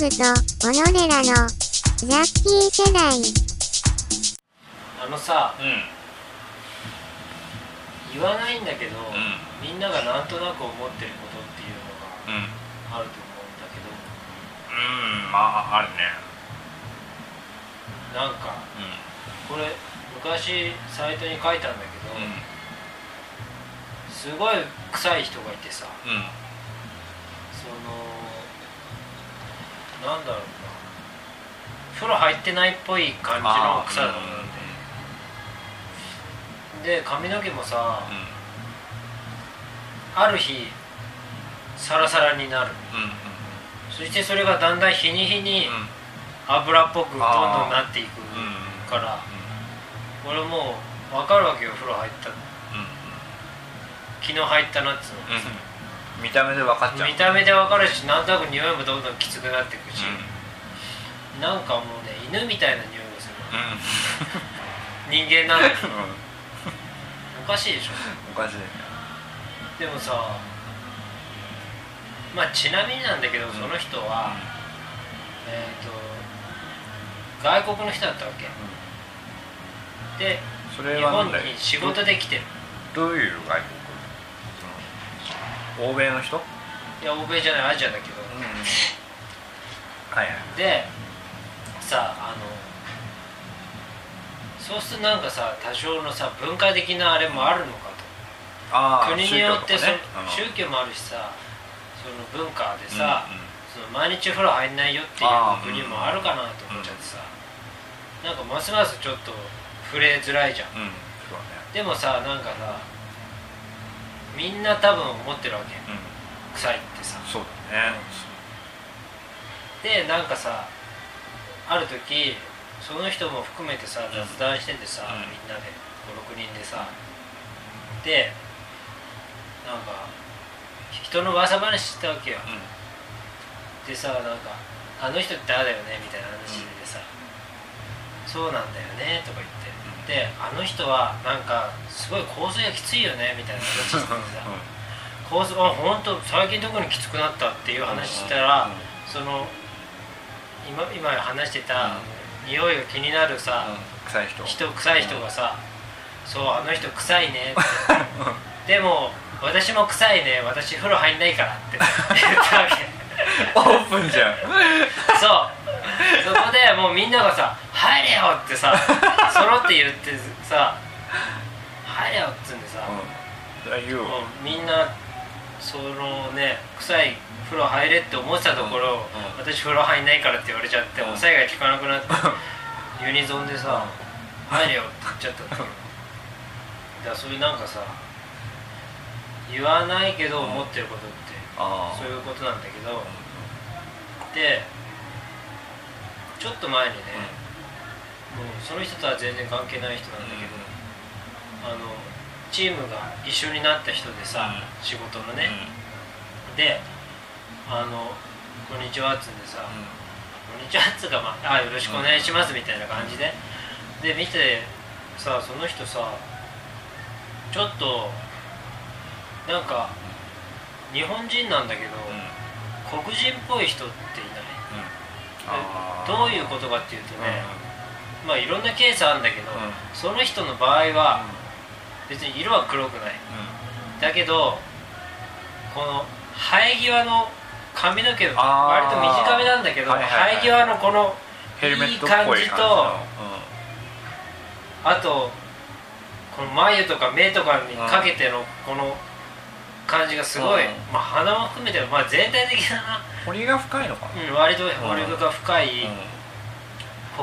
グと小野寺のザッキー世代あのさうん。言わないんだけど、ん。みんながなんとなく思ってることっていうのうんがあると思うんだけど。うん。まああるね。なんかうこれ昔サイトに書いたんだけど、ん。すごい臭い人がいてさ。うんなんだろうな。風呂入ってないっぽい感じの臭さなんで、で髪の毛もさある日サラサラになる。うんうんそしてそれがだんだん日に日にうん油っぽくどんどんなっていくうんから俺もう分かるわけよ風呂入ったうん昨日入ったなっつうの。ん見た目で分かっちゃう。見た目で分かるしなんとなく匂いもどんどんきつくなっていくし、なんかもうね犬みたいな匂いがするうん。人間なのに。うん。おかしいでしょ。おかしいね。でもさまあちなみになんだけど、ん。その人は、えっ、と外国の人だったわけ。でそれ日はなんだよ本に仕事で来てる。どういう外国？欧米の人？いや欧米じゃないアジアだけど、はいはい。でさあのそうするとなんかさ多少のさ文化的なあれもあるのかと。あ国によってそ、宗教ね。宗教もあるしさその文化でさ、うんうんその毎日風呂入んないよっていう国もあるかなと思っちゃってさ、なんかますますちょっと触れづらいじゃん。うんね。でもさなんかさみんな多分思ってるわけ。うん。臭いってさ。そうだね。でなんかさある時その人も含めてさ雑談しててさ、うん。みんなで56人でさ。でなんか人の噂話してたわけよ、でさなんか「あの人ってああだよね」みたいな話でさ「そうなんだよね」とか言って、であの人はなんかすごい香水がきついよねみたいな。話しててさ香水あ本当最近特にきつくなったっていう話したら、うん。その今今話してた、匂いが気になるさ、臭い人。人臭い人がさ「そうあの人臭いね」って「でも私も臭いね。私風呂入んないから」って。言ったわけオープンじゃん。そう。そこでもうみんながさ「入れよ!」ってさ揃って言ってさ「入れよ!」っつうんでさ、うわもうみんなそのね臭い風呂入れって思ってたところ、うん。うん。私風呂入んないからって言われちゃって、うん。抑えが効かなくなってユニゾンでさ「入れよ」って言っちゃったっていうだからそういうなんかさ言わないけど思ってることって、あそういうことなんだけど、でちょっと前にね、その人とは全然関係ない人なんだけど、あのチームが一緒になった人でさ、う仕事のね、であの「こんにちは」っつうんでさ「こんにちは」っつうか、まあ「あよろしくお願いします」みたいな感じで。で見てさその人さちょっとなんか日本人なんだけど、黒人っぽい人っていない？でどういうことかっていうとね、まあいろんなケースあるんだけど、うん。その人の場合は別に色は黒くない。だけどこの生え際の髪の毛割と短めなんだけど、はいはいはい。生え際のこのいい感じと感じの。あとこの眉とか目とかにかけてのこの感じがすごい、うん。まあ鼻も含めて、まあ、全体的だな、彫りが深いのかな。うん、割と彫りが深い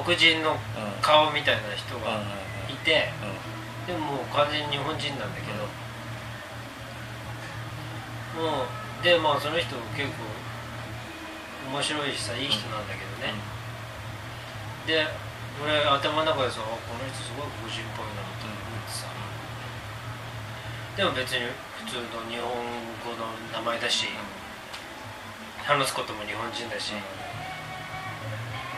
黒人のうん。顔みたいな人がういて、でももう完全に日本人なんだけど、もうでまあその人結構面白いしさいい人なんだけどね、で俺頭の中でさあこの人すごい黒人っぽいなと思ってさ、でも別に普通の日本語の名前だし、話すことも日本人だし、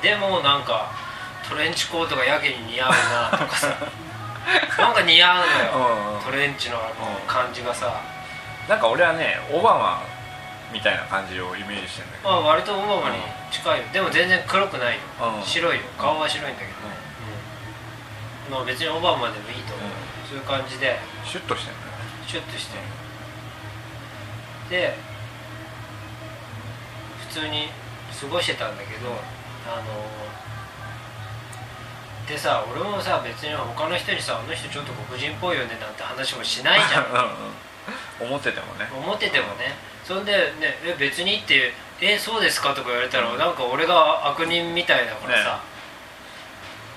でもなんかトレンチコートがやけに似合うなとかさ。なんか似合うのよ、うんうん。トレンチのあの感じがさ。なんか俺はねオバマみたいな感じをイメージしてんだけまあど割とオバマに近いよ。でも全然黒くないよ、うん。白いよ。顔は白いんだけど、うん。まあ別にオバマでもいいと思う、うん。そういう感じで。シュッとしてんだよシュッとしてで普通に過ごしてたんだけどあのでさ俺もさ別に他の人にさあの人ちょっと黒人っぽいよねなんて話もしないじゃん。うんうん。思っててもね。思っててもね。そんでねえ別にって「えそうですか?」とか言われたらなんか俺が悪人みたいだからさ、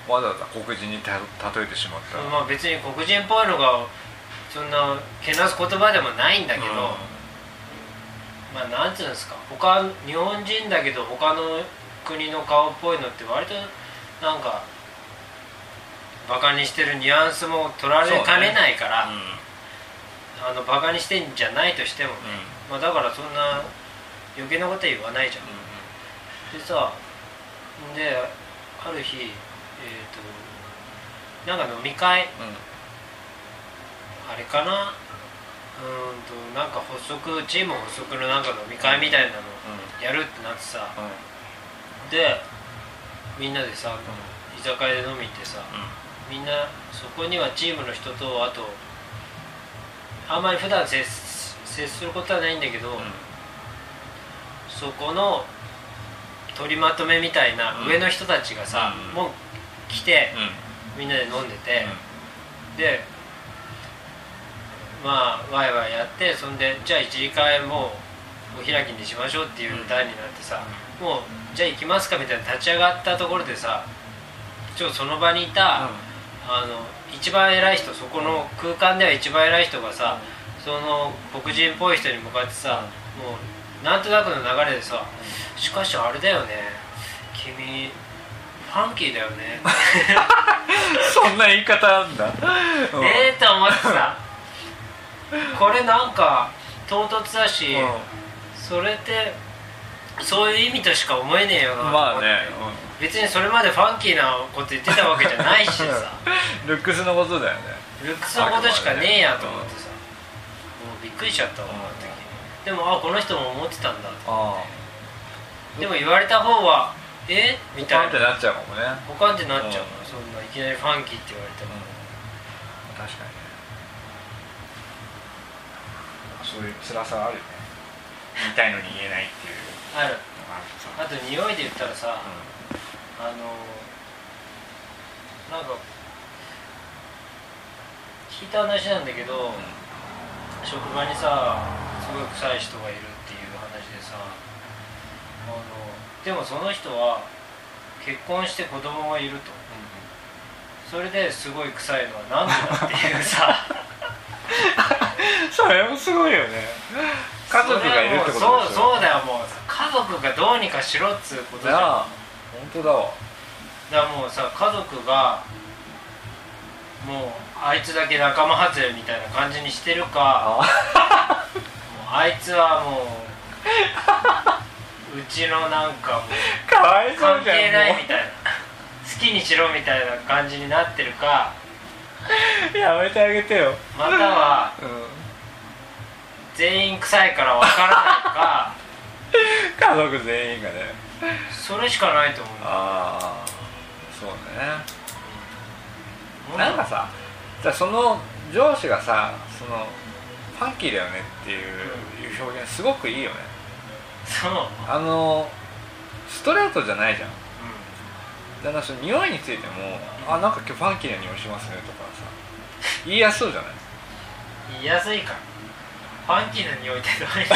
わざわざ黒人にた例えてしまった。まあ別に黒人っぽいのがそんなけなす言葉でもないんだけど、まあなんつうんですか？他日本人だけど他の国の顔っぽいのって割となんかバカにしてるニュアンスも取られかねないから、うん。あのバカにしてんじゃないとしてもね、まあ、だからそんな余計なことは言わないじゃん、でさである日えっ、となんか飲み会。うん。うんあれかな？うーんとなんか発足チーム発足のなんか飲み会みたいなのやるってなってさ。でみんなでさ居酒屋で飲み行ってさみんなそこにはチームの人とあとあんまり普段接接することはないんだけど、そこの取りまとめみたいなうん。上の人たちがさ、うん。もう来てうん。みんなで飲んでて、でまあワイワイやってそんでじゃあ一次会もうお開きにしましょうっていう段になってさ、もうじゃあ行きますかみたいな立ち上がったところでさちょっとその場にいた、あの一番偉い人そこの空間では一番偉い人がさ、その黒人っぽい人に向かってさ、もうなんとなくの流れでさ「しかしあれだよね君ファンキーだよね」そんな言い方なんだ。ええと思ってさこれなんか唐突だし、それってそういう意味としか思えねえよなと思って、まあね別にそれまでファンキーなこと言ってたわけじゃないしさ。ルックスのことだよね。ルックスのことしかねえやと思ってさ、もうびっくりしちゃったわ、あの時。でもあこの人も思ってたんだあでも言われた方はえ？みたいな。パンってなっちゃうかもね。ポカンってなっちゃうの、うん。そんないきなりファンキーって言われても、確かにね。そういう辛さはあるよね言いたいのに言えないっていう。ある。ある。と匂いで言ったらさ、あのなんか聞いた話なんだけど、職場にさすごい臭い人がいるっていう話でさあのでもその人は結婚して子供がいると。それですごい臭いのはなんでだっていうさ。それもすごいよね家族がいるってことでしょそうそうだよもう。家族がどうにかしろっつうことじゃん。本当だわ。だからもうさ家族がもうあいつだけ仲間外れみたいな感じにしてるか。あいつはもううちのなんかもう 関係ないもみたいな好きにしろみたいな感じになってるか。うやめてあげてよ。またはうん全員臭いからわからないか 家族全員がね。それしかないと思う。ああそうね。なんかさじゃあその上司がさそのファンキーだよねっていう表現すごくいいよね。そう、うん、あのストレートじゃないじゃん。だからその匂いについても「あなんか今日ファンキーな匂いしますね」とかさ言いやすそうじゃない？言いやすいか。らファンキーな匂いってどういう